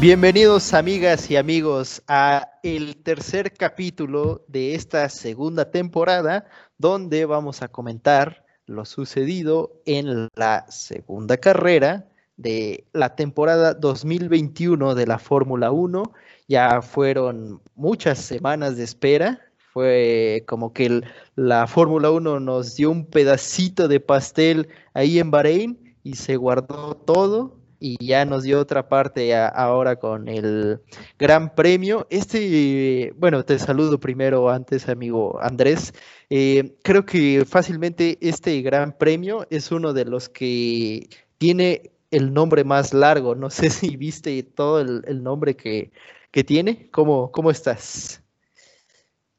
Bienvenidos amigas y amigos a el tercer capítulo de esta segunda temporada donde vamos a comentar lo sucedido en la segunda carrera de la temporada 2021 de la Fórmula 1. Ya fueron muchas semanas de espera. Fue como que la Fórmula 1 nos dio un pedacito de pastel ahí en Bahrein y se guardó todo y ya nos dio otra parte ahora con el Gran Premio. Este, bueno, te saludo primero antes, amigo Andrés. Eh, creo que fácilmente este Gran Premio es uno de los que tiene el nombre más largo. No sé si viste todo el, nombre que, tiene. ¿Cómo, ¿Cómo estás?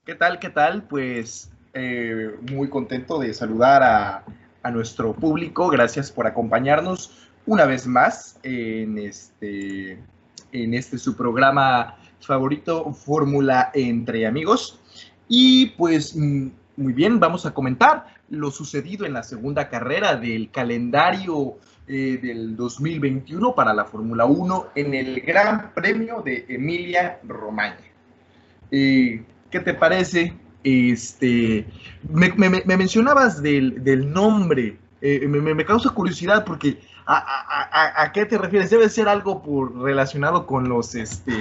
¿Qué tal? ¿Qué tal? Pues eh, muy contento de saludar a, a nuestro público. Gracias por acompañarnos una vez más en este, en este su programa favorito, Fórmula entre amigos. Y pues mm, muy bien, vamos a comentar lo sucedido en la segunda carrera del calendario eh, del 2021 para la Fórmula 1 en el Gran Premio de Emilia Romagna. Eh, ¿Qué te parece? Este, me, mencionabas del, nombre, eh, me, causa curiosidad porque ¿A, qué te refieres? Debe ser algo relacionado con los, este,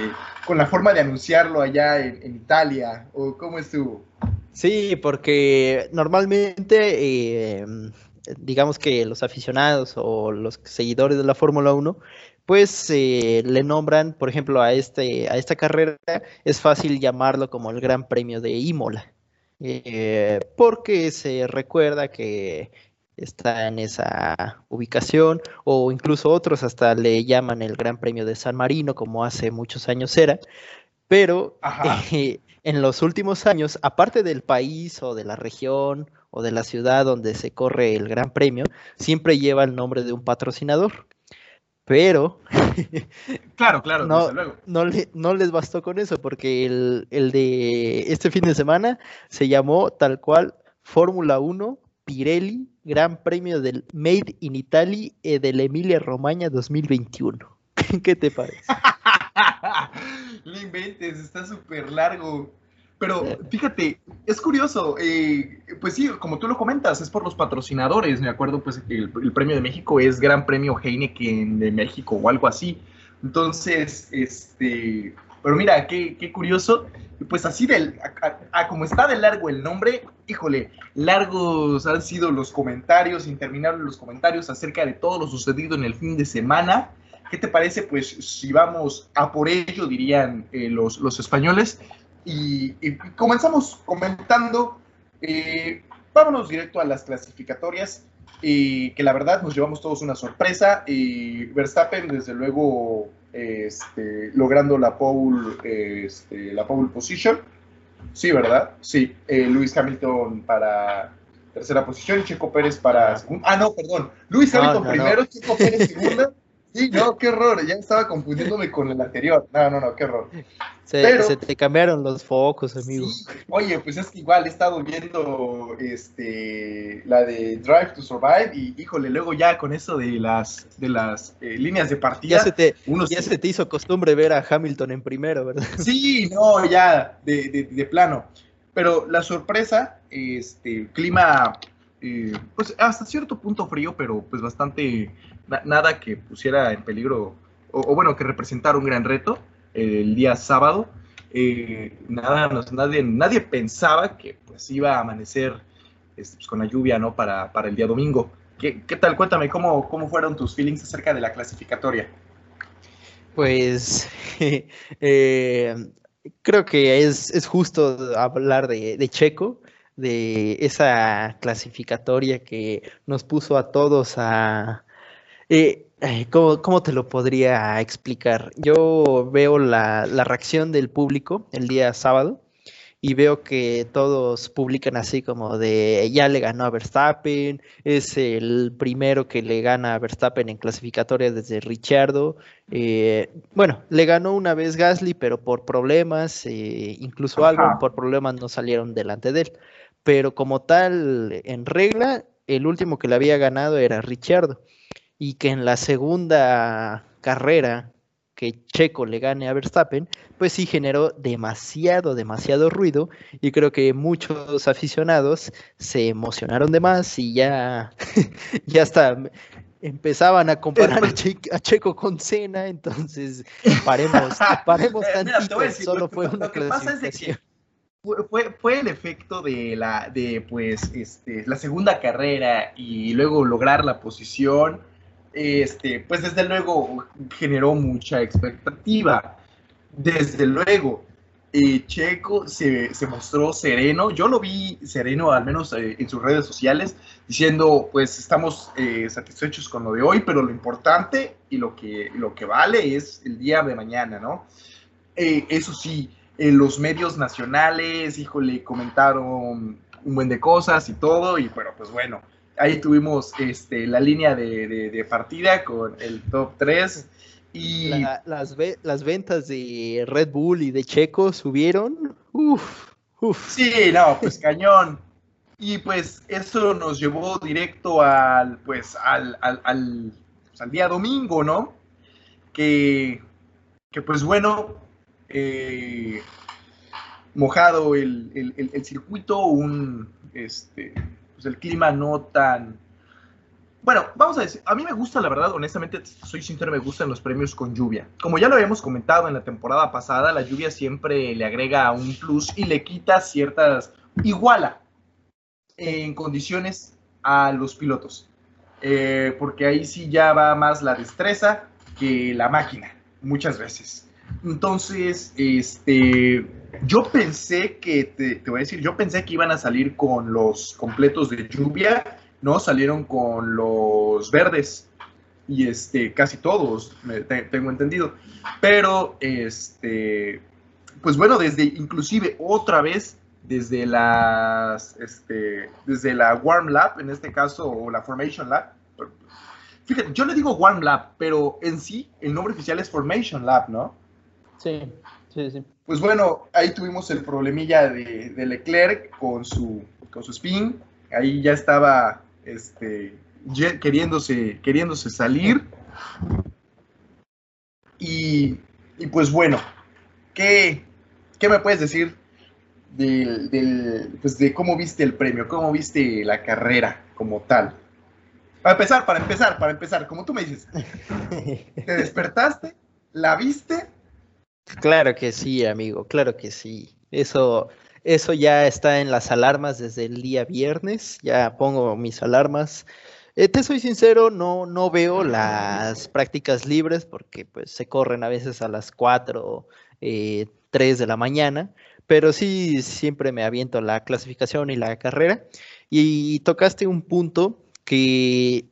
con la forma de anunciarlo allá en, Italia, o cómo estuvo. Sí, porque normalmente, em, digamos que los aficionados o los seguidores de la Fórmula 1, pues eh, le nombran, por ejemplo, a, este, a esta carrera, es fácil llamarlo como el Gran Premio de Imola, eh, porque se recuerda que está en esa ubicación, o incluso otros hasta le llaman el Gran Premio de San Marino, como hace muchos años era, pero eh, en los últimos años, aparte del país o de la región o de la ciudad donde se corre el Gran Premio, siempre lleva el nombre de un patrocinador. Pero claro, claro, no, no, no, les bastó con eso, porque el, el de este fin de semana se llamó tal cual Fórmula 1 Pirelli Gran Premio del Made in Italy e del Emilia Romagna 2021. ¿Qué te parece? no inventes, está súper largo. Pero fíjate, es curioso, eh, pues sí, como tú lo comentas, es por los patrocinadores. Me acuerdo pues que el, el, premio de México es Gran Premio Heineken de México o algo así. Entonces, este, pero mira, qué, qué curioso. Pues así, del, a, como está de largo el nombre, híjole, largos han sido los comentarios, interminables los comentarios acerca de todo lo sucedido en el fin de semana. ¿Qué te parece? Pues si vamos a por ello, dirían eh, los, los españoles. Y, comenzamos comentando, eh, vámonos directo a las clasificatorias, eh, que la verdad nos llevamos todos una sorpresa. Verstappen, desde luego, este, logrando la pole, este, la pole position. Sí, ¿verdad? Sí. Eh, Luis Hamilton para tercera posición, Checo Pérez para segunda. Ah, no, perdón. Luis Hamilton primero, Checo Pérez segunda. Sí, no, qué error, ya estaba confundiéndome con el anterior. No, no, no, qué error. Se, te cambiaron los focos, amigo. Oye, pues es que igual he estado viendo este, la de Drive to Survive y híjole, luego ya con eso de las, de las eh, líneas de partida. Ya, se te, ya se te hizo costumbre ver a Hamilton en primero, ¿verdad? Sí, no, ya, de, de, plano. Pero la sorpresa, este, clima, eh, pues hasta cierto punto frío, pero pues bastante nada que pusiera en peligro, o, bueno, que representara un gran reto el día sábado. Eh, nada, nadie, nadie pensaba que pues iba a amanecer este, pues, con la lluvia, ¿no? Para, para el día domingo. ¿Qué, ¿Qué, tal? Cuéntame, ¿cómo, ¿cómo fueron tus feelings acerca de la clasificatoria? Pues eh, creo que es, es, justo hablar de Checo, de esa clasificatoria que nos puso a todos a, eh, ¿cómo, te lo podría explicar? Yo veo la, reacción del público el día sábado y veo que todos publican así como de ya le ganó a Verstappen, es el primero que le gana a Verstappen en clasificatoria desde Richardo. Eh, bueno, le ganó una vez Gasly, pero por problemas, eh, incluso algo por problemas no salieron delante de él. Pero como tal, en regla, el último que le había ganado era Richardo y que en la segunda carrera que Checo le gane a Verstappen, pues sí generó demasiado, demasiado ruido y creo que muchos aficionados se emocionaron de más y ya, ya hasta empezaban a comparar a, Checo con Cena, entonces paremos, paremos tantito, solo fue una clasificación. Fue, fue, el efecto de la de pues este la segunda carrera y luego lograr la posición este, pues desde luego generó mucha expectativa. Desde luego, eh, Checo se, mostró sereno, yo lo vi sereno al menos eh, en sus redes sociales, diciendo pues estamos eh, satisfechos con lo de hoy, pero lo importante y lo que, lo que vale es el día de mañana, ¿no? eso sí, los medios nacionales, híjole, comentaron un buen de cosas y todo, y pero pues bueno, ahí tuvimos este, la línea de, partida con el top 3. Y las, las ventas de Red Bull y de Checo subieron. Uf, uf. Sí, no, pues cañón. Y pues eso nos llevó directo al, pues, al, al, pues, día domingo, ¿no? Que, que pues bueno, eh, mojado el, el, el, circuito, un, este, pues el clima no tan... Bueno, vamos a decir, a mí me gusta, la verdad, honestamente, soy sincero, me gustan los premios con lluvia. Como ya lo habíamos comentado en la temporada pasada, la lluvia siempre le agrega un plus y le quita ciertas, iguala en condiciones a los pilotos. Eh, porque ahí sí ya va más la destreza que la máquina, muchas veces. Entonces, este, yo pensé que, te, voy a decir, yo pensé que iban a salir con los completos de lluvia, ¿no? Salieron con los verdes y este, casi todos, tengo entendido. Pero, este, pues bueno, desde, inclusive otra vez, desde las, este, desde la Warm Lab, en este caso, o la Formation Lab, fíjate, yo le digo Warm Lab, pero en sí, el nombre oficial es Formation Lab, ¿no? Sí, sí, sí. Pues bueno, ahí tuvimos el problemilla de, Leclerc con su, con su spin. Ahí ya estaba este, queriéndose, queriéndose salir. Y, pues bueno, ¿qué, ¿qué, me puedes decir del, pues de cómo viste el premio? ¿Cómo viste la carrera como tal? Para empezar, para empezar, para empezar, como tú me dices, ¿te despertaste? ¿La viste? Claro que sí, amigo, claro que sí. Eso, eso ya está en las alarmas desde el día viernes, ya pongo mis alarmas. Eh, te soy sincero, no, no veo las prácticas libres porque pues se corren a veces a las 4, eh, 3 de la mañana, pero sí siempre me aviento la clasificación y la carrera. Y tocaste un punto que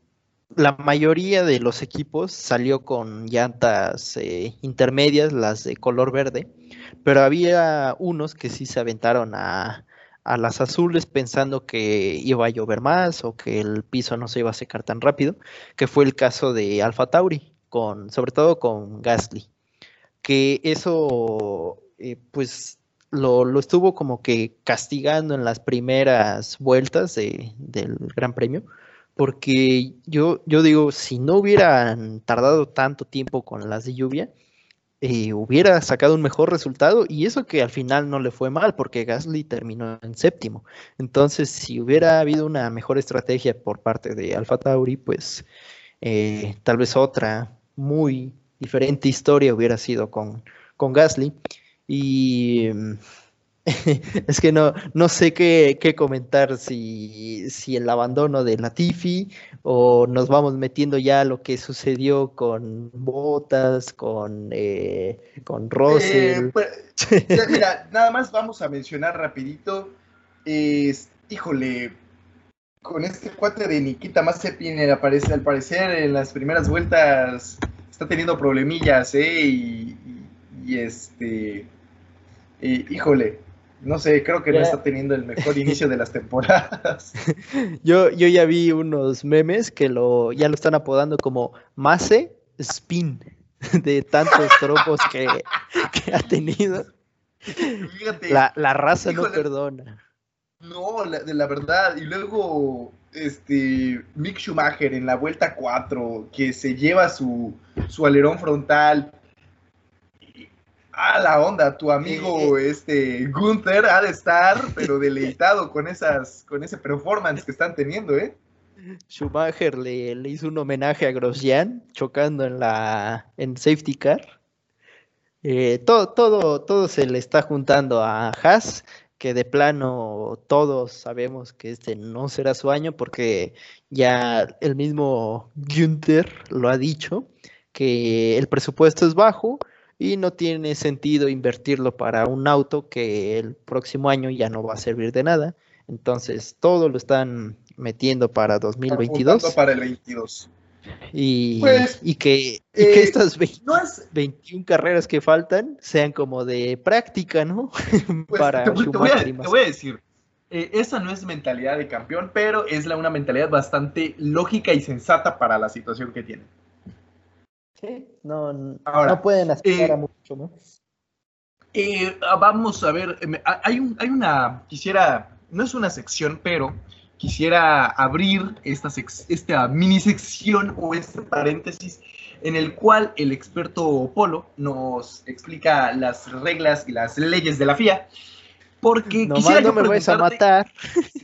la mayoría de los equipos salió con llantas eh, intermedias, las de color verde, pero había unos que sí se aventaron a, las azules pensando que iba a llover más o que el piso no se iba a secar tan rápido, que fue el caso de Alfa Tauri, con, sobre todo con Gasly, que eso eh, pues lo, lo, estuvo como que castigando en las primeras vueltas del Gran Premio porque yo, yo digo, si no hubieran tardado tanto tiempo con las de lluvia, eh, hubiera sacado un mejor resultado y eso que al final no le fue mal porque Gasly terminó en séptimo. Entonces, si hubiera habido una mejor estrategia por parte de Alfa Tauri, pues eh, tal vez otra muy diferente historia hubiera sido con, con Gasly. Y es que no, no sé qué, comentar, si, si, el abandono de Latifi o nos vamos metiendo ya a lo que sucedió con Botas, con, eh, con Russell. Eh, pues, mira, nada más vamos a mencionar rapidito, es, híjole, con este cuate de Nikita Mazepin, al parecer, al parecer en las primeras vueltas está teniendo problemillas, ¿eh? Y, y, este, híjole, no sé, creo que no está teniendo el mejor inicio de las temporadas. yo, yo ya vi unos memes que lo, ya lo están apodando como Mase Spin, de tantos tropos que, ha tenido. la, raza no perdona. No, de la verdad. Y luego, este, Mick Schumacher en la vuelta 4, que se lleva su, su alerón frontal Ah, la onda, tu amigo este Gunther ha de estar, pero deleitado con esas, con ese performance que están teniendo, ¿eh? Schumacher le, le hizo un homenaje a Grosjean chocando en la en safety car. Eh, todo, todo, todo se le está juntando a Haas, que de plano todos sabemos que este no será su año porque ya el mismo Günther lo ha dicho, que el presupuesto es bajo y no tiene sentido invertirlo para un auto que el próximo año ya no va a servir de nada. Entonces, todo lo están metiendo para 2022. Para el 22. Y, pues, y, que, y que, eh, estas 21 carreras que faltan sean como de práctica, ¿no? Pues, para te, te, voy a, te, voy a, decir, eh, esa no es mentalidad de campeón, pero es la, una mentalidad bastante lógica y sensata para la situación que tienen. Sí, no, no pueden aspirar eh, a mucho más. Eh, vamos a ver, eh, hay, un, hay una, quisiera, no es una sección, pero quisiera abrir esta, esta mini sección o este paréntesis en el cual el experto Polo nos explica las reglas y las leyes de la FIA. Porque no quisiera no me vais a matar.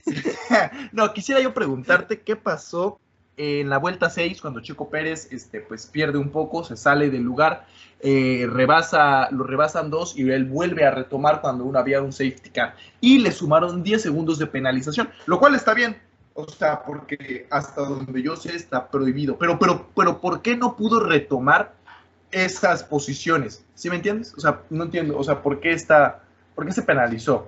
no, quisiera yo preguntarte qué pasó en la vuelta 6, cuando Chico Pérez este, pues, pierde un poco, se sale del lugar, eh, rebasa, lo rebasan dos y él vuelve a retomar cuando uno había un safety car. Y le sumaron 10 segundos de penalización, lo cual está bien. O sea, porque hasta donde yo sé está prohibido. Pero, pero, pero, ¿por qué no pudo retomar esas posiciones? ¿Sí me entiendes? O sea, no entiendo. O sea, ¿por qué está, por qué se penalizó?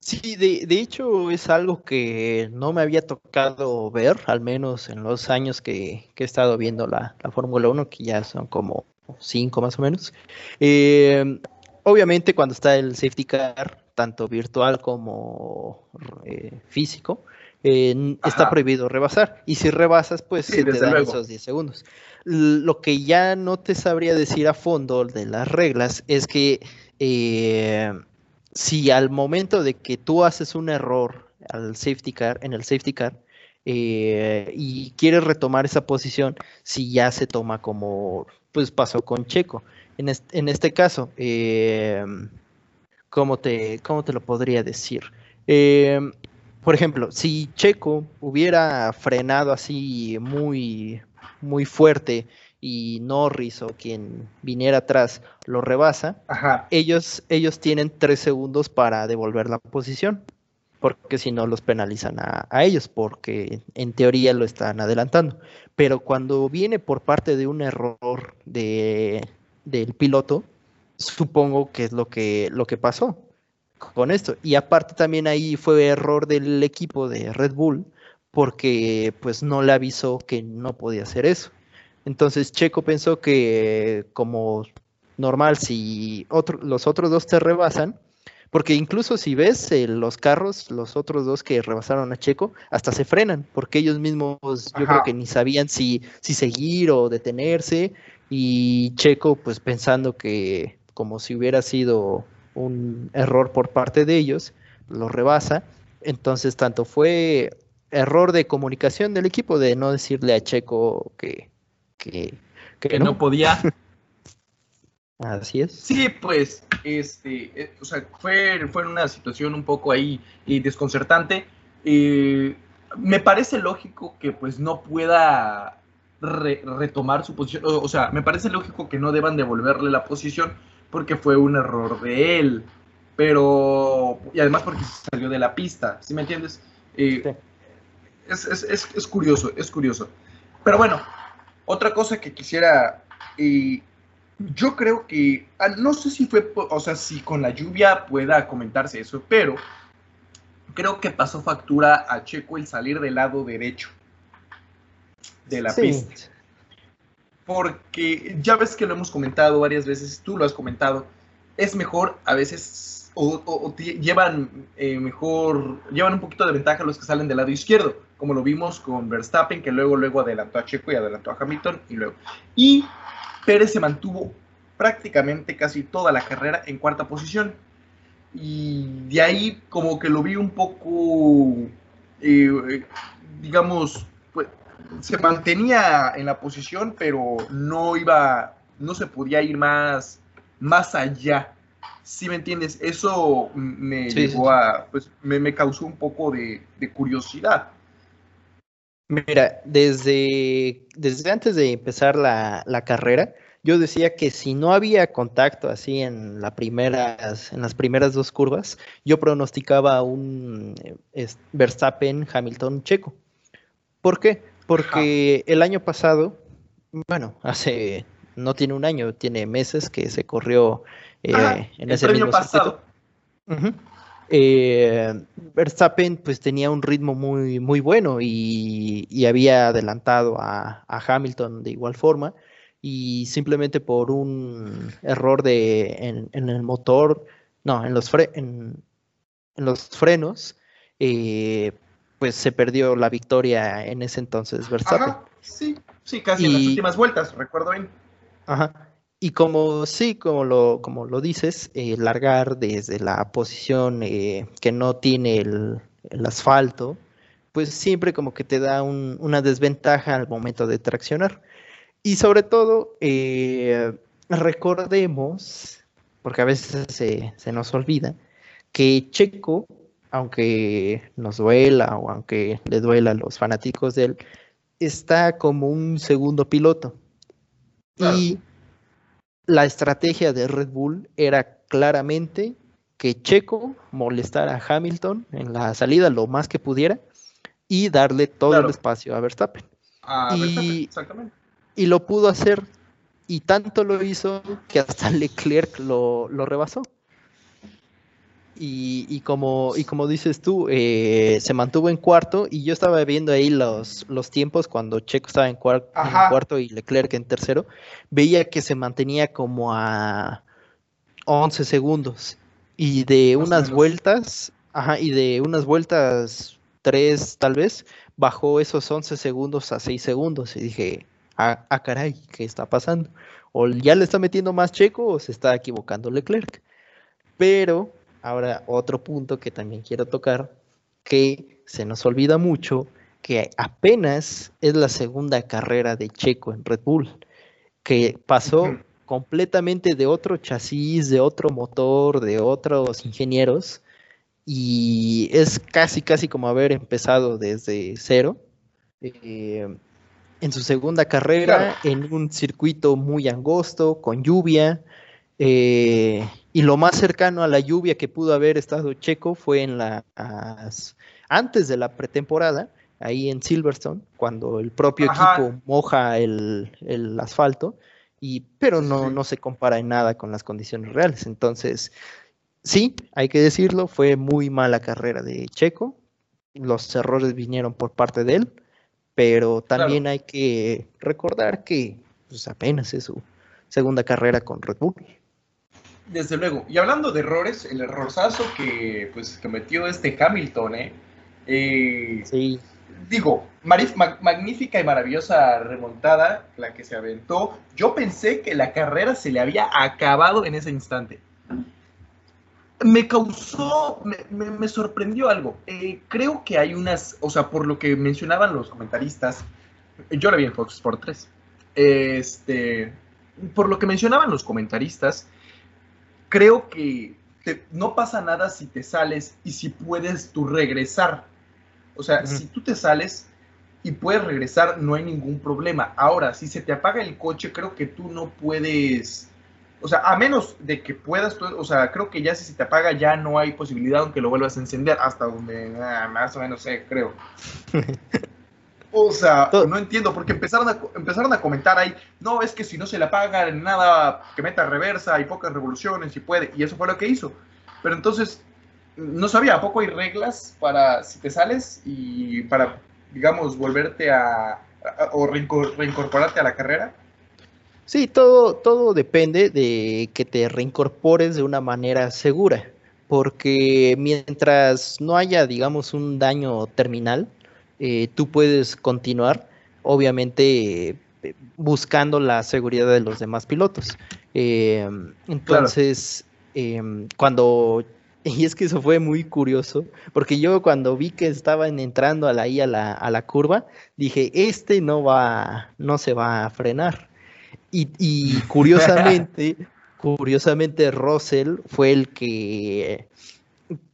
Sí, de, de, hecho es algo que no me había tocado ver, al menos en los años que, que he estado viendo la, la Fórmula 1, que ya son como cinco más o menos. Eh, obviamente cuando está el safety car, tanto virtual como eh, físico, eh, está prohibido rebasar. Y si rebasas, pues sí, se te dan luego. esos 10 segundos. Lo que ya no te sabría decir a fondo de las reglas es que si al momento de que tú haces un error al safety car, en el safety car, eh, y quieres retomar esa posición, si ya se toma como pues pasó con Checo. En este, en este caso, eh, ¿cómo, te, ¿cómo te lo podría decir? Eh, por ejemplo, si Checo hubiera frenado así muy, muy fuerte y Norris o quien viniera atrás lo rebasa, Ellos, ellos tienen tres segundos para devolver la posición, porque si no los penalizan a, ellos, porque en teoría lo están adelantando. Pero cuando viene por parte de un error de, del piloto, supongo que es lo que, lo que pasó con esto. Y aparte también ahí fue error del equipo de Red Bull, porque pues no le avisó que no podía hacer eso. Entonces Checo pensó que como normal, si los otros dos te rebasan, porque incluso si ves eh, los carros, los otros dos que rebasaron a Checo, hasta se frenan, porque ellos mismos yo creo que ni sabían si, si seguir o detenerse, y Checo pues pensando que como si hubiera sido un error por parte de ellos, lo rebasa, entonces tanto fue error de comunicación del equipo de no decirle a Checo que, que, que, no. podía. Así es. Sí, pues, este, eh, o sea, fue, fue una situación un poco ahí y desconcertante. Eh, me parece lógico que pues no pueda retomar su posición, o, o, sea, me parece lógico que no deban devolverle la posición porque fue un error de él, pero, y además porque salió de la pista, ¿sí me entiendes? Eh, sí. es, es, es, es curioso, es curioso. Pero bueno, otra cosa que quisiera, y yo creo que, no sé si fue, o sea, si con la lluvia pueda comentarse eso, pero creo que pasó factura a Checo el salir del lado derecho de la sí. pista. Porque ya ves que lo hemos comentado varias veces, tú lo has comentado, es mejor a veces o, o, o llevan eh, mejor, llevan un poquito de ventaja los que salen del lado izquierdo, como lo vimos con Verstappen, que luego, luego adelantó a Checo y adelantó a Hamilton, y luego. Y Pérez se mantuvo prácticamente casi toda la carrera en cuarta posición. Y de ahí como que lo vi un poco, eh, digamos, pues, se mantenía en la posición, pero no iba, no se podía ir más más allá. Si me entiendes, eso me llevó a, pues me, causó un poco de, curiosidad. Mira, desde, desde antes de empezar la, carrera, yo decía que si no había contacto así en, la primeras, en las primeras dos curvas, yo pronosticaba un Verstappen Hamilton checo. ¿Por qué? Porque el año pasado, bueno, hace no tiene un año, tiene meses que se corrió eh, en ese mismo pasado. Eh, Verstappen pues tenía un ritmo muy, muy bueno y, había adelantado a, Hamilton de igual forma y simplemente por un error de, en, el motor, no, en los, en, los frenos, eh, pues se perdió la victoria en ese entonces Verstappen. sí, sí, casi en las últimas vueltas, recuerdo bien. Ajá. Y como sí, como lo, como lo dices, eh, largar desde la posición eh, que no tiene el, asfalto, pues siempre como que te da una desventaja al momento de traccionar. Y sobre todo, eh, recordemos, porque a veces se, se, nos olvida, que Checo, aunque nos duela o aunque le duela a los fanáticos de él, está como un segundo piloto. Y la estrategia de Red Bull era claramente que Checo molestara a Hamilton en la salida lo más que pudiera y darle todo el espacio a Verstappen. y, exactamente. y lo pudo hacer y tanto lo hizo que hasta Leclerc lo, lo rebasó. Y, como, y como dices tú, eh, se mantuvo en cuarto y yo estaba viendo ahí los, los tiempos cuando Checo estaba en, cuarto y Leclerc en tercero, veía que se mantenía como a 11 segundos y de unas vueltas, ajá, y de unas vueltas tres tal vez, bajó esos 11 segundos a 6 segundos y dije, ah, ah caray, ¿qué está pasando? O ya le está metiendo más Checo o se está equivocando Leclerc. Pero Ahora, otro punto que también quiero tocar, que se nos olvida mucho, que apenas es la segunda carrera de Checo en Red Bull, que pasó completamente de otro chasis, de otro motor, de otros ingenieros, y es casi, casi como haber empezado desde cero. Eh, en su segunda carrera, en un circuito muy angosto, con lluvia, eh, y lo más cercano a la lluvia que pudo haber estado Checo fue en las antes de la pretemporada, ahí en Silverstone, cuando el propio equipo moja el, asfalto, y, pero no, no se compara en nada con las condiciones reales. Entonces, sí, hay que decirlo, fue muy mala carrera de Checo. Los errores vinieron por parte de él, pero también hay que recordar que pues, apenas es su segunda carrera con Red Bull. Desde luego. Y hablando de errores, el errorzazo que pues cometió este Hamilton, ¿eh? eh sí. Digo, magnífica y maravillosa remontada la que se aventó. Yo pensé que la carrera se le había acabado en ese instante. Me causó, me, sorprendió algo. Eh, creo que hay unas, o sea, por lo que mencionaban los comentaristas, yo la vi en Fox Sport 3. Este, por lo que mencionaban los comentaristas, creo que no pasa nada si te sales y si puedes tú regresar. O sea, si tú te sales y puedes regresar, no hay ningún problema. Ahora, si se te apaga el coche, creo que tú no puedes... O sea, a menos de que puedas, o sea, creo que ya si se te apaga ya no hay posibilidad aunque lo vuelvas a encender, hasta donde ah, más o menos sé, creo. O sea, no entiendo, porque empezaron a, empezaron a comentar ahí, no, es que si no se le apaga nada, que meta reversa, y pocas revoluciones, y puede, y eso fue lo que hizo. Pero entonces, no sabía, ¿a poco hay reglas para si te sales y para, digamos, volverte a, o reincorporarte a la carrera? Sí, todo, todo depende de que te reincorpores de una manera segura, porque mientras no haya, digamos, un daño terminal, eh, tú puedes continuar, obviamente eh, buscando la seguridad de los demás pilotos. Em, entonces, em, cuando, y es que eso fue muy curioso, porque yo cuando vi que estaban entrando a la, ahí a la, a la curva, dije, este no va, no se va a frenar. Y, y curiosamente, curiosamente Russell fue el que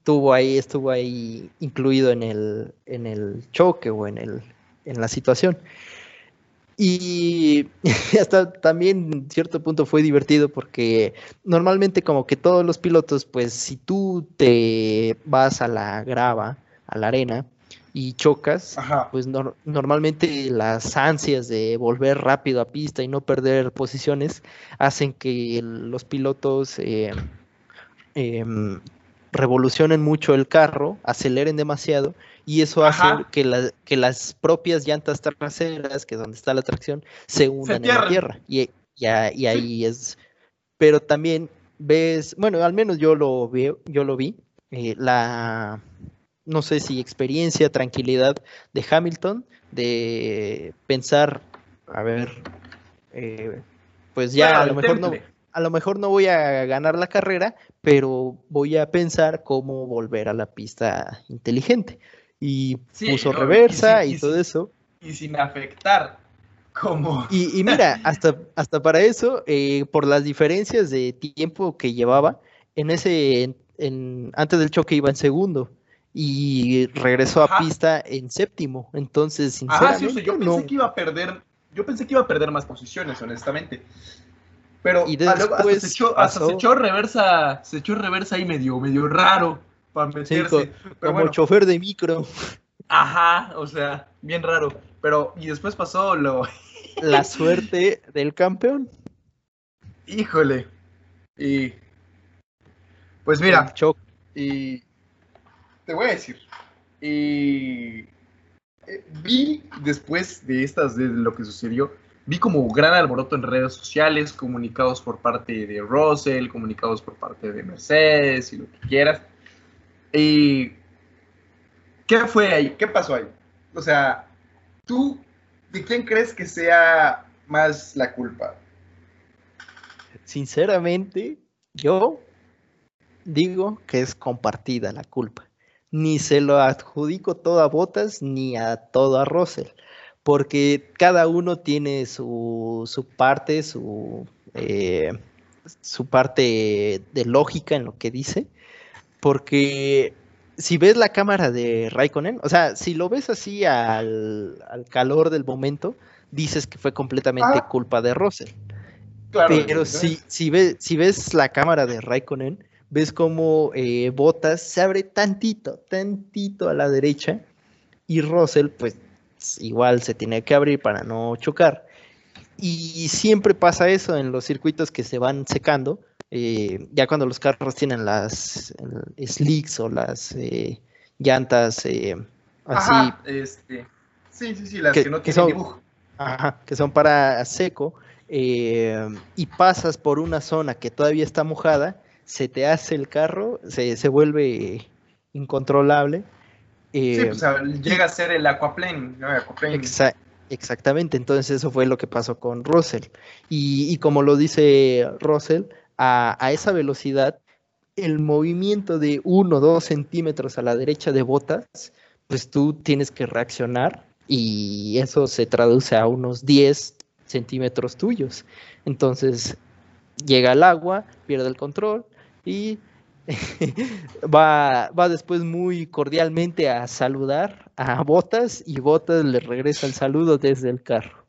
tuvo ahí, estuvo ahí incluido en el, en el choque o en, el, en la situación. Y hasta también en cierto punto fue divertido porque normalmente como que todos los pilotos, pues si tú te vas a la grava, a la arena, y chocas, pues normalmente las ansias de volver rápido a pista y no perder posiciones hacen que los pilotos eh, em, revolucionen mucho el carro, aceleren demasiado y eso hace que, que, las propias llantas traseras, que es donde está la tracción, se hundan en la tierra. Y, y ahí es. Pero también ves, bueno, al menos yo lo veo, yo lo vi, eh, la no sé si experiencia, tranquilidad de Hamilton, de pensar, a ver, eh, pues ya a lo mejor no, a lo mejor no voy a ganar la carrera, pero voy a pensar cómo volver a la pista inteligente. Y puso reversa y, todo eso. Y sin afectar. Como... Y, mira, hasta, hasta para eso, eh, por las diferencias de tiempo que llevaba, en ese, en, antes del choque iba en segundo y regresó a pista en séptimo. Entonces, sinceramente, sí, yo pensé que iba a perder, yo pensé que iba a perder más posiciones, honestamente. Pero y hasta, se echó, reversa, se echó reversa ahí medio, medio raro para meterse. como chofer de micro. Ajá, o sea, bien raro. Pero, y después pasó lo. La suerte del campeón. Híjole. Y. Pues mira. Y te voy a decir. Eh, vi después de estas, de lo que sucedió, vi como gran alboroto en redes sociales, comunicados por parte de Russell, comunicados por parte de Mercedes y lo que quieras. Y, ¿Qué fue ahí? ¿Qué pasó ahí? O sea, ¿tú de quién crees que sea más la culpa? Sinceramente, yo digo que es compartida la culpa ni se lo adjudico todo a Botas ni a todo a Russell, porque cada uno tiene su, parte, su, eh, su parte de lógica en lo que dice, porque si ves la cámara de Raikkonen, o sea, si lo ves así al, calor del momento, dices que fue completamente ah. culpa de Russell. Pero si, si, ves, si ves la cámara de Raikkonen, ves como eh, Botas se abre tantito, tantito a la derecha y Russell pues igual se tiene que abrir para no chocar. Y siempre pasa eso en los circuitos que se van secando, eh, ya cuando los carros tienen las slicks o las eh, llantas así. este. Sí, sí, sí, las que, no tienen dibujo. Ajá, que son para seco. y pasas por una zona que todavía está mojada se te hace el carro, se, se vuelve incontrolable. Sí, pues, llega a ser el aquaplane. exactamente, entonces eso fue lo que pasó con Russell. Y, como lo dice Russell, a, a, esa velocidad, el movimiento de 1 o 2 centímetros a la derecha de botas, pues tú tienes que reaccionar y eso se traduce a unos 10 centímetros tuyos. Entonces llega el agua, pierde el control, y va, va después muy cordialmente a saludar a Botas y Botas le regresa el saludo desde el carro.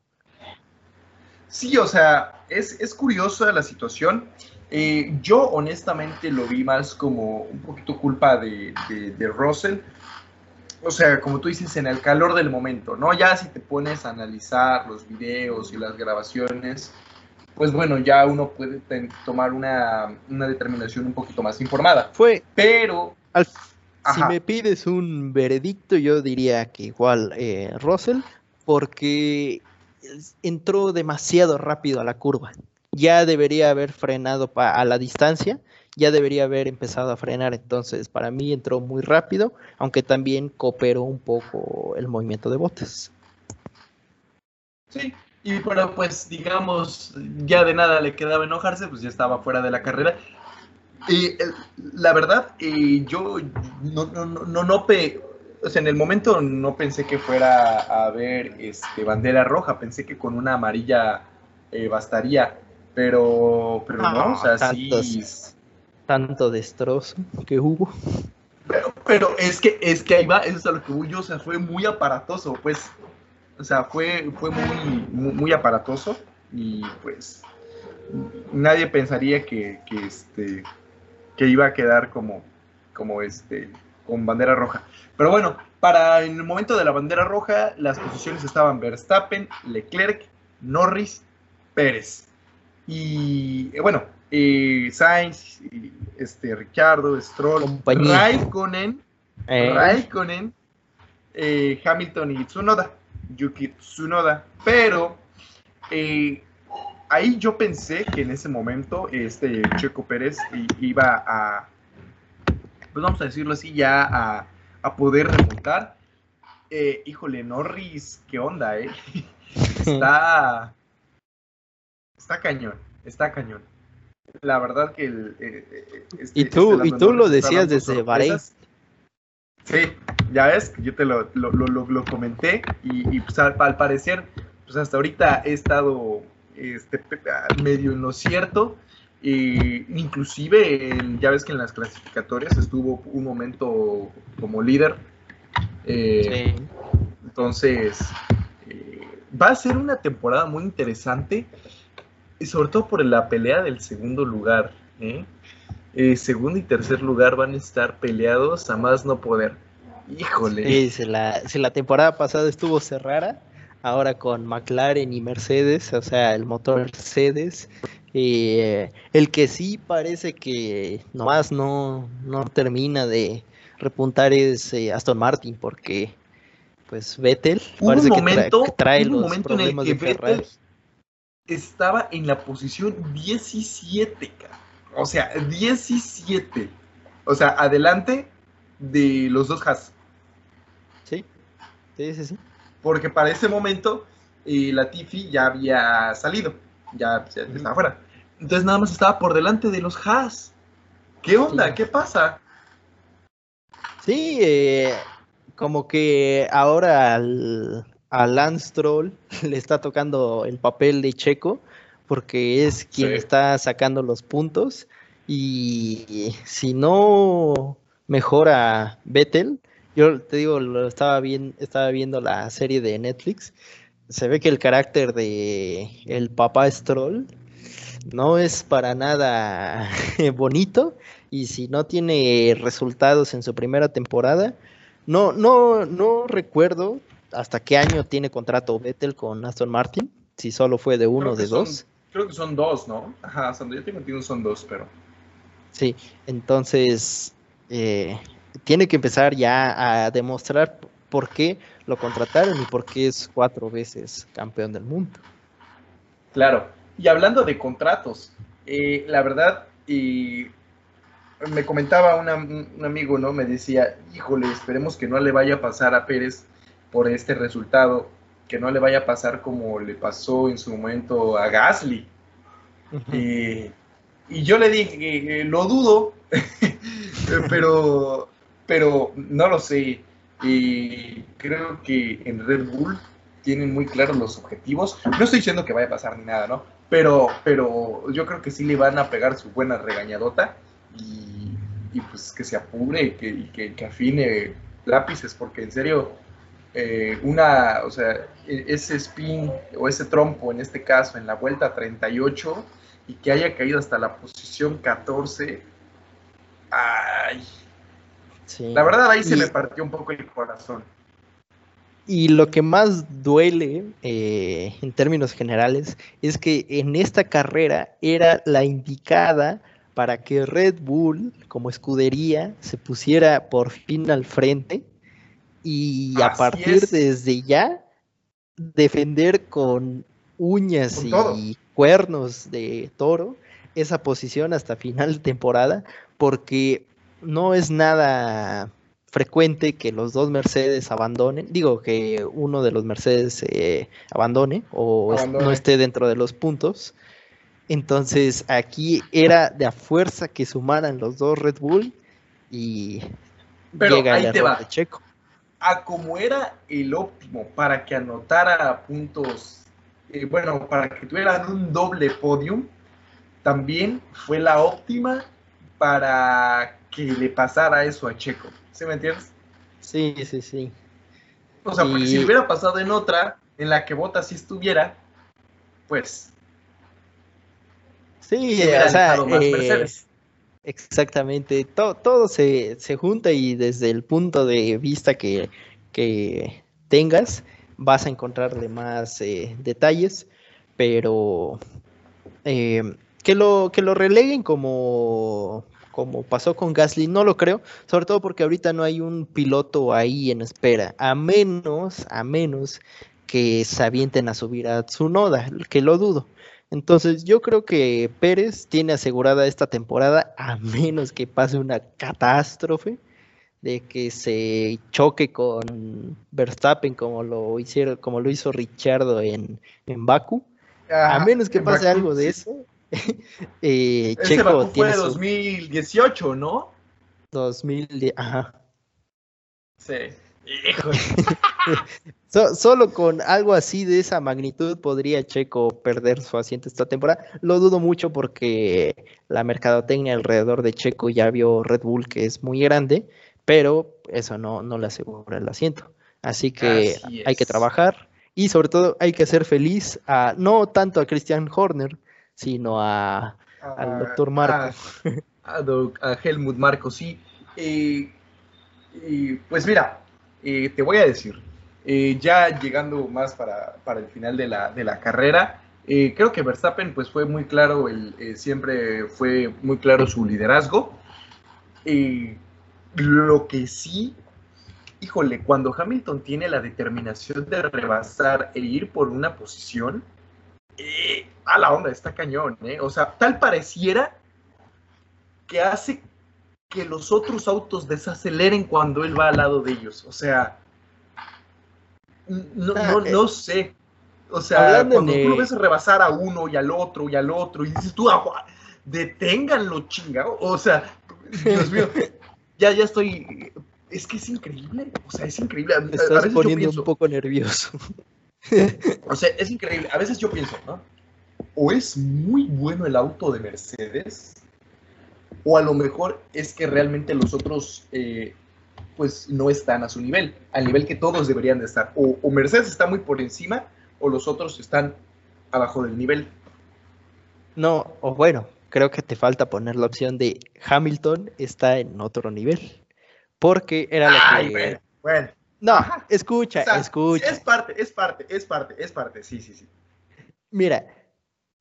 Sí, o sea, es, es curiosa la situación. Eh, yo honestamente lo vi más como un poquito culpa de, de, de, Russell. O sea, como tú dices, en el calor del momento, ¿no? Ya si te pones a analizar los videos y las grabaciones, pues bueno, ya uno puede tomar una, determinación un poquito más informada. Fue. Pero. si me pides un veredicto, yo diría que igual eh, Russell, porque entró demasiado rápido a la curva. Ya debería haber frenado a la distancia, ya debería haber empezado a frenar. Entonces, para mí entró muy rápido, aunque también cooperó un poco el movimiento de botes. Sí, y bueno, pues digamos, ya de nada le quedaba enojarse, pues ya estaba fuera de la carrera. Y la verdad, yo no, no, no, no o sea, en el momento no pensé que fuera a haber este, bandera roja, pensé que con una amarilla eh, bastaría. Pero, pero no, No, o sea, tantos. sí. Tanto destrozo que hubo. Pero, pero es que es que ahí va, eso es a lo que voy yo, o sea, fue muy aparatoso, pues. O sea, fue, fue muy, muy, muy aparatoso y pues nadie pensaría que, que, este que iba a quedar como, como este con bandera roja. Pero bueno, para el momento de la bandera roja, las posiciones estaban Verstappen, Leclerc, Norris, Pérez. Y eh, bueno, eh, Sainz, este, Ricardo, Stroll, Compañía. Raikkonen, Eh, Raikkonen, eh, Hamilton y Tsunoda, Yuki Tsunoda. Pero eh, ahí yo pensé que en ese momento este Checo Pérez iba a, pues vamos a decirlo así, ya a, a poder remontar. Eh, híjole, Norris, ¿qué onda, eh? Está, está cañón, está cañón. La verdad que el... eh, este- Y tú- este y tú lo decías desde Bahrein. Sí, ya ves, yo te lo, lo, lo- comenté y, y, pues, al, al parecer, pues hasta ahorita he estado este, medio en lo cierto. E inclusive, en- ya ves que en las clasificatorias estuvo un momento como líder. Eh, sí. entonces, eh, va a ser una temporada muy interesante, y sobre todo por la pelea del segundo lugar. ¿eh? Eh, segundo y tercer lugar van a estar peleados a más no poder. Híjole. Sí, si la, si la temporada pasada estuvo cerrada, ahora con McLaren y Mercedes, o sea, el motor Mercedes, eh, el que sí parece que nomás no, no termina de repuntar es eh, Aston Martin, porque pues Vettel Hubo parece un que, momento- que trae hubo un los momento en el problemas que de Ferrari. Vettel Estaba en la posición 17, cara. O sea, 17. O sea, adelante de los dos Haas. Sí, sí, sí, sí. porque para ese momento eh, la Tiffy ya había salido, ya, ya estaba fuera. Entonces nada más estaba por delante de los Haas. ¿Qué onda? Sí. ¿Qué pasa? Sí, eh, como que ahora al, a Lance Stroll le está tocando el papel de Checo, porque es quien Sí. está sacando los puntos. Y si no mejora Vettel, yo te digo, lo estaba bien, estaba viendo la serie de Netflix. Se ve que el carácter de el papá Stroll no es para nada bonito y si no tiene resultados en su primera temporada, no, no, no recuerdo hasta qué año tiene contrato Vettel con Aston Martin, si solo fue de uno o de son- dos. Creo que son dos, ¿no? Ajá, son, yo tengo entendido son dos, pero... Sí, entonces eh, tiene que empezar ya a demostrar por qué lo contrataron y por qué es cuatro veces campeón del mundo. Claro. Y hablando de contratos, eh, la verdad, y me comentaba una- un, un amigo, ¿no? Me decía, híjole, esperemos que no le vaya a pasar a Pérez por este resultado, que no le vaya a pasar como le pasó en su momento a Gasly. Eh, y yo le dije, que, eh, lo dudo, pero, pero no lo sé. Y creo que en Red Bull tienen muy claros los objetivos. No estoy diciendo que vaya a pasar ni nada, ¿no? Pero, pero yo creo que sí le van a pegar su buena regañadota y, y pues que se apure y que, y que, que afine lápices, porque en serio, eh, una, o sea, e- ese spin o ese trompo en este caso en la vuelta 38 y que haya caído hasta la posición 14, ay, Sí. la verdad ahí se Y- me partió un poco el corazón. Y lo que más duele eh, en términos generales es que en esta carrera era la indicada para que Red Bull como escudería se pusiera por fin al frente y a Así partir es. desde ya defender con uñas Con y todo. cuernos de toro esa posición hasta final de temporada porque no es nada frecuente que los dos Mercedes abandonen, digo que uno de los Mercedes eh, abandone o no esté dentro de los puntos. Entonces aquí era de a fuerza que sumaran los dos Red Bull y Pero llega el te error va. de Checo. A como era el óptimo para que anotara puntos, eh, bueno, para que tuvieran un doble podium, también fue la óptima para que le pasara eso a Checo. ¿Sí me entiendes? Sí, sí, sí. O sea, porque si hubiera pasado en otra, en la que Bottas sí estuviera, pues. Sí, o sea, eh, exactamente. Todo, se, se, junta y desde el punto de vista que, que tengas, vas a encontrarle más eh, detalles, pero eh, que, lo, que lo releguen como como pasó con Gasly, no lo creo, sobre todo porque ahorita no hay un piloto ahí en espera, a menos, a menos que se avienten a subir a Tsunoda, que lo dudo. Entonces yo creo que Pérez tiene asegurada esta temporada, a menos que pase una catástrofe de que se choque con Verstappen como lo hicieron, como lo hizo Richardo en, en Baku. a menos que pase algo de eso, eh, Checo fue de 2018, ¿no? 2010, ajá. Sí. solo con algo así de esa magnitud podría Checo perder su asiento esta temporada. Lo dudo mucho porque la mercadotecnia alrededor de Checo ya vio Red Bull que es muy grande, pero eso no, no le asegura el asiento. Así que hay que trabajar y sobre todo hay que hacer feliz a no tanto a Christian Horner, sino a, al doctor Marco. A, Helmut Marco, sí. y pues mira, eh, te voy a decir, eh, ya llegando más para, el final de la, de la carrera, eh, creo que Verstappen pues fue muy claro, el, siempre fue muy claro su liderazgo. lo que sí, híjole, cuando Hamilton tiene la determinación de rebasar e ir por una posición, a la onda, está cañón, ¿eh? O sea, tal pareciera que hace que los otros autos desaceleren cuando él va al lado de ellos. O sea, no, ah, no, eh, sé. O sea, cuando tú lo ves rebasar a uno y al otro y al otro, y dices tú, agua, deténganlo, chinga. O sea, Dios mío, ya, ya estoy. Es que es increíble. O sea, es increíble. Me estás poniendo un poco nervioso. o sea, es increíble. A veces yo pienso, ¿no? o es muy bueno el auto de Mercedes, o a lo mejor es que realmente los otros eh, pues no están a su nivel, al nivel que todos deberían de estar. O, Mercedes está muy por encima, o los otros están abajo del nivel. No, o bueno, creo que te falta poner la opción de Hamilton está en otro nivel. Porque era lo que. Bueno, No, escucha, escucha. Es parte, es parte, es parte, es parte, sí, sí, sí. Mira,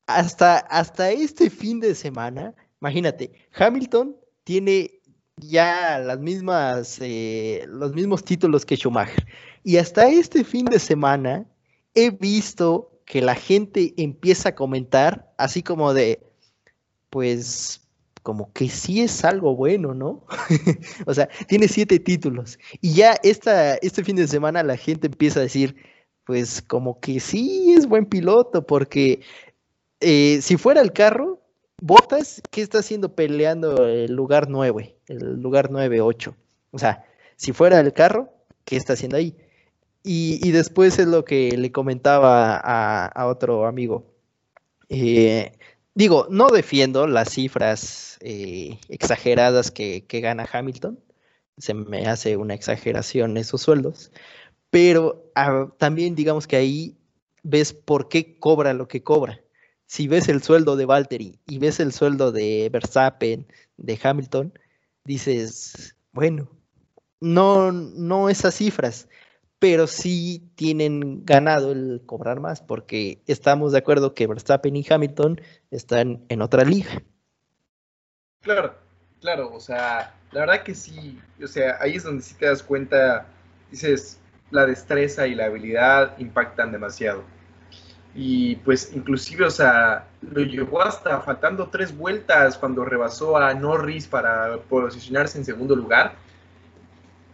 hasta, hasta este fin de semana, imagínate, Hamilton tiene ya las mismas, eh, los mismos títulos que Schumacher. Y hasta este fin de semana he visto que la gente empieza a comentar así como de, pues, como que sí es algo bueno, ¿no? o sea, tiene siete títulos. Y ya esta, este fin de semana la gente empieza a decir, pues como que sí es buen piloto, porque eh, si fuera el carro, Botas, ¿qué está haciendo peleando el lugar 9? El lugar 9-8. O sea, si fuera el carro, ¿qué está haciendo ahí? Y, después es lo que le comentaba a, otro amigo. Eh, digo, no defiendo las cifras eh, exageradas que, gana Hamilton. Se me hace una exageración esos sueldos. Pero ah, también digamos que ahí ves por qué cobra lo que cobra si ves el sueldo de Valtteri y ves el sueldo de Verstappen, de Hamilton, dices, bueno, no, no esas cifras, pero sí tienen ganado el cobrar más, porque estamos de acuerdo que Verstappen y Hamilton están en otra liga. Claro, claro, o sea, la verdad que sí, o sea, ahí es donde sí te das cuenta, dices, la destreza y la habilidad impactan demasiado y pues inclusive, o sea, lo llevó hasta faltando tres vueltas cuando rebasó a Norris para posicionarse en segundo lugar.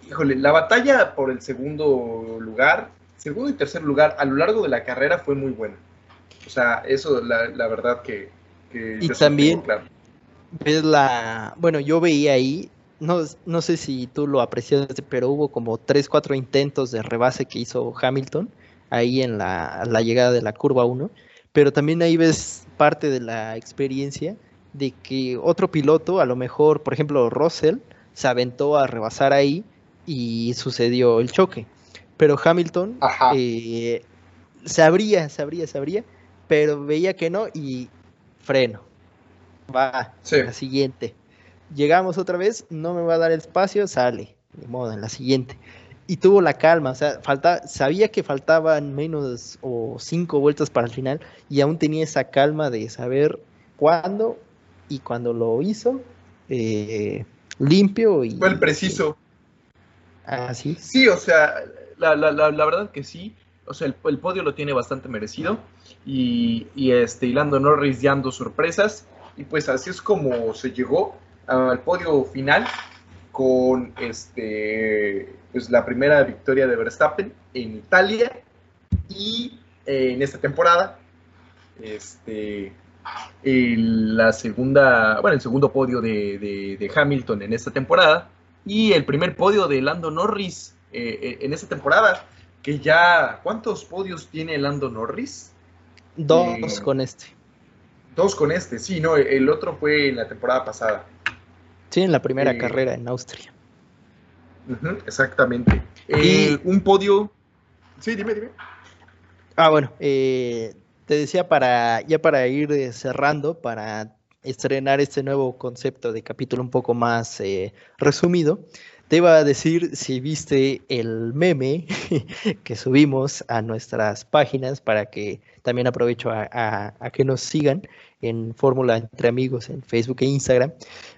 Híjole, la batalla por el segundo lugar, segundo y tercer lugar a lo largo de la carrera fue muy buena. O sea, eso la, la verdad que... y también ves la... Bueno, yo veía ahí, no, no sé si tú lo apreciaste, pero hubo como tres, cuatro intentos de rebase que hizo Hamilton ahí en la, llegada de la curva 1, pero también ahí ves parte de la experiencia de que otro piloto, a lo mejor, por ejemplo, Russell, se aventó a rebasar ahí y sucedió el choque. Pero Hamilton eh, se abría, se abría, se abría, pero veía que no y freno. Va, la siguiente. Llegamos otra vez, no me va a dar el espacio, sale. De modo, en la siguiente. Y tuvo la calma, o sea, falta, sabía que faltaban menos o cinco vueltas para el final y aún tenía esa calma de saber cuándo y cuando lo hizo, eh, limpio y... Fue el preciso. Ah, sí. Sí, o sea, la, la, la, la verdad que sí. O sea, el, podio lo tiene bastante merecido. Y, y este, y Lando Norris dando sorpresas. Y pues así es como se llegó al podio final con este, pues la primera victoria de Verstappen en Italia y eh, en esta temporada. Este, la segunda, bueno, el segundo podio de, Hamilton en esta temporada y el primer podio de Lando Norris eh, eh, en esta temporada, que ya, ¿cuántos podios tiene Lando Norris? Dos eh, con este. Dos con este, sí, no, el otro fue en la temporada pasada. Sí, en la primera carrera en Austria. exactamente. y un podio. Sí, dime, dime. Ah, bueno, eh, te decía para ya para ir eh, cerrando, para estrenar este nuevo concepto de capítulo un poco más eh, resumido, te iba a decir si viste el meme que subimos a nuestras páginas para que también aprovecho a, que nos sigan en Fórmula Entre Amigos en Facebook e Instagram.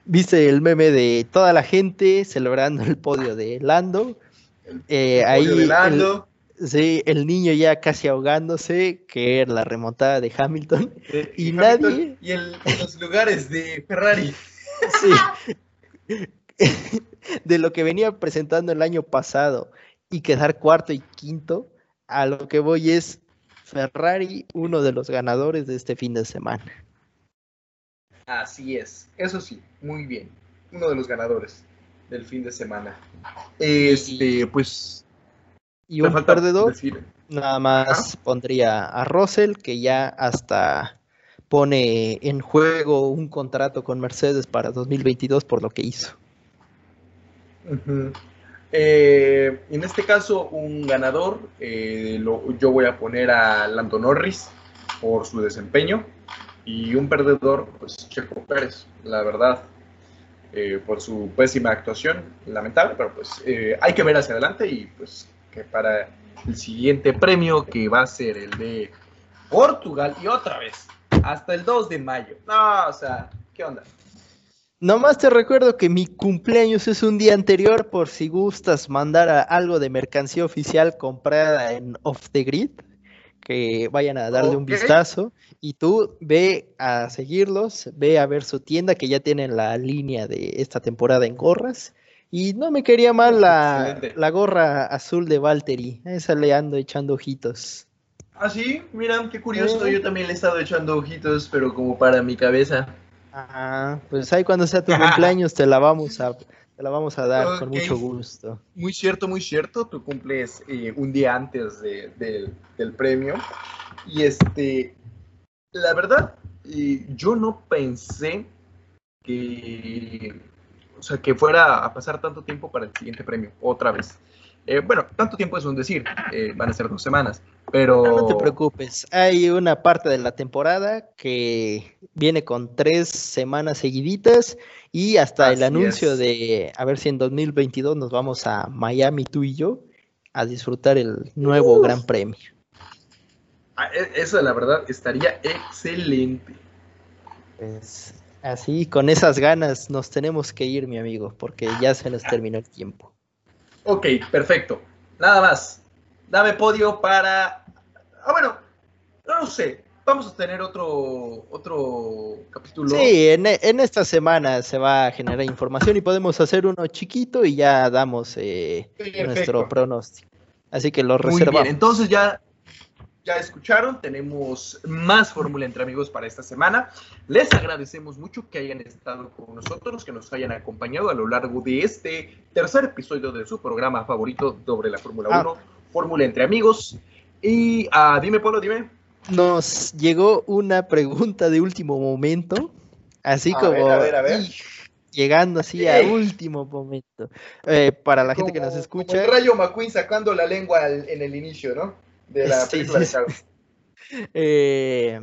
¿Viste el meme de toda la gente celebrando el podio de Lando? Eh, ahí de Lando. Sí, el niño ya casi ahogándose, que era la remontada de Hamilton. y nadie. Y en los lugares de Ferrari. Sí. de lo que venía presentando el año pasado y quedar cuarto y quinto, a lo que voy es Ferrari, uno de los ganadores de este fin de semana. Así es, eso sí, muy bien. Uno de los ganadores del fin de semana. Este, pues y un perdedor, nada más pondría a Russell, que ya hasta pone en juego un contrato con Mercedes para 2022 por lo que hizo. Eh, en este caso, un ganador, eh, yo voy a poner a Lando Norris por su desempeño y un perdedor, pues Checo Pérez, la verdad, eh, por su pésima actuación, lamentable, pero pues hay que ver hacia adelante y pues que para el siguiente premio que va a ser el de Portugal y otra vez hasta el 2 de mayo. No, o sea, ¿qué onda? Nomás te recuerdo que mi cumpleaños es un día anterior por si gustas mandar algo de mercancía oficial comprada en Off the Grid, que vayan a darle un vistazo y tú ve a seguirlos, ve a ver su tienda que ya tienen la línea de esta temporada en gorras y no me quería mal la, gorra azul de Valtteri. Esa le ando echando ojitos. Ah, sí, mira, qué curioso. Eh. Yo también le he estado echando ojitos, pero como para mi cabeza. Ah, pues ahí cuando sea tu cumpleaños te la vamos a, te la vamos a dar con mucho gusto. Muy cierto, muy cierto. Tu cumples eh, un día antes del premio. Y este, la verdad, eh, yo no pensé que o sea, que fuera a pasar tanto tiempo para el siguiente premio, otra vez. Eh, bueno, tanto tiempo es un decir, eh, van a ser dos semanas, pero... No, te preocupes, hay una parte de la temporada que viene con tres semanas seguiditas y hasta el anuncio de a ver si en 2022 nos vamos a Miami tú y yo a disfrutar el nuevo Gran Premio. Ah, e, eso la verdad estaría excelente. Pues Así, con esas ganas nos tenemos que ir, mi amigo, porque ya se nos terminó el tiempo. Ok, perfecto. Nada más. Dame podio para. Ah, bueno, no lo sé. Vamos a tener otro, otro capítulo. Sí, en, esta semana se va a generar información y podemos hacer uno chiquito y ya damos eh, nuestro pronóstico. Así que lo reservamos. Muy bien, entonces ya ya escucharon, tenemos más Fórmula entre amigos para esta semana. Les agradecemos mucho que hayan estado con nosotros, que nos hayan acompañado a lo largo de este tercer episodio de su programa favorito sobre la Fórmula 1, ah. Fórmula entre amigos. Y uh, dime, Polo, dime. nos llegó una pregunta de último momento, así como a ver, a ver. llegando así a último momento. Eh, para la gente que nos escucha. Como el Rayo McQueen sacando la lengua en el inicio, ¿no? De la película de eh,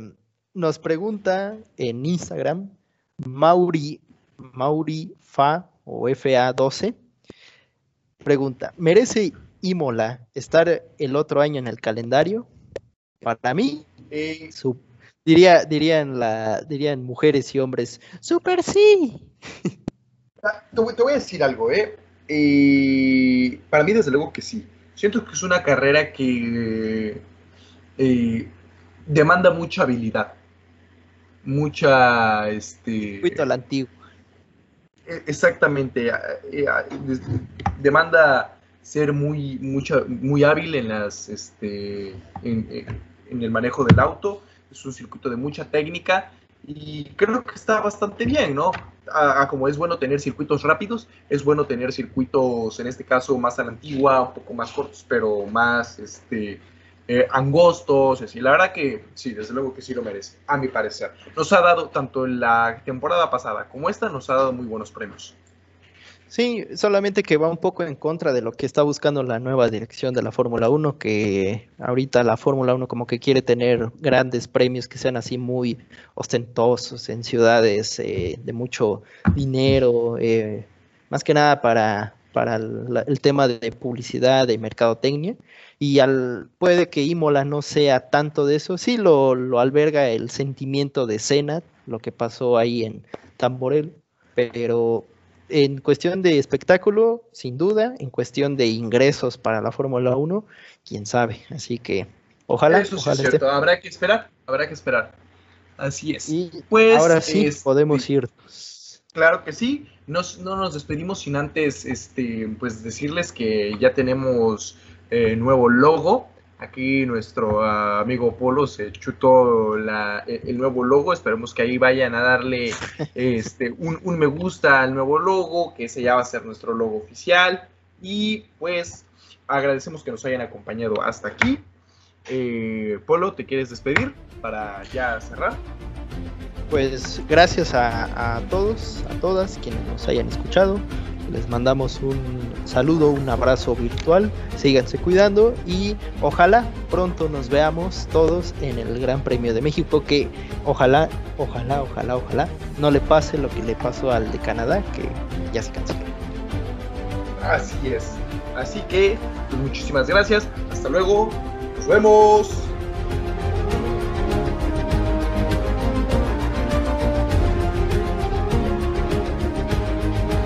nos pregunta en Instagram Mauri, Mauri Fa o FA12. Pregunta: ¿merece Imola estar el otro año en el calendario? Para mí, eh, diría, dirían, la, dirían mujeres y hombres, super sí. Ah, te, voy a decir algo, ¿eh? ¿eh? Para mí, desde luego que sí. Siento que es una carrera que eh, demanda mucha habilidad, mucha, este... la antigua. E, exactamente. Demanda ser muy, mucha, muy hábil en las, este, en, en el manejo del auto, es un circuito de mucha técnica y creo que está bastante bien, ¿no? A, como es bueno tener circuitos rápidos, es bueno tener circuitos, en este caso, más a la antigua, un poco más cortos, pero más este, eh, angostos, así. La verdad que sí, desde luego que sí lo merece, a mi parecer. Nos ha dado, tanto la temporada pasada como esta, nos ha dado muy buenos premios. Sí, solamente que va un poco en contra de lo que está buscando la nueva dirección de la Fórmula 1, que ahorita la Fórmula 1 como que quiere tener grandes premios que sean así muy ostentosos en ciudades eh, de mucho dinero, eh, más que nada para, para el, tema de publicidad, de mercadotecnia, y al, puede que Imola no sea tanto de eso, sí lo, lo alberga el sentimiento de Senat, lo que pasó ahí en Tamborel, pero en cuestión de espectáculo, sin duda, en cuestión de ingresos para la Fórmula 1, quién sabe. Así que ojalá. Eso es cierto, habrá que esperar, habrá que esperar. Así es. Y pues ahora sí podemos ir. Claro que sí. no nos despedimos sin antes este, pues decirles que ya tenemos eh, nuevo logo. Aquí nuestro ah, amigo Polo se chutó e, el nuevo logo. Esperemos que ahí vayan a darle este, un, me gusta al nuevo logo, que ese ya va a ser nuestro logo oficial. Y pues agradecemos que nos hayan acompañado hasta aquí. Eh, Polo, ¿te quieres despedir para ya cerrar? Pues gracias a, a todos, a todas quienes nos hayan escuchado. Les mandamos un saludo, un abrazo virtual. Síganse cuidando y ojalá pronto nos veamos todos en el Gran Premio de México. Que ojalá, ojalá, ojalá, ojalá no le pase lo que le pasó al de Canadá, que ya se canceló. Así es. Así que, pues, muchísimas gracias. Hasta luego. Nos vemos.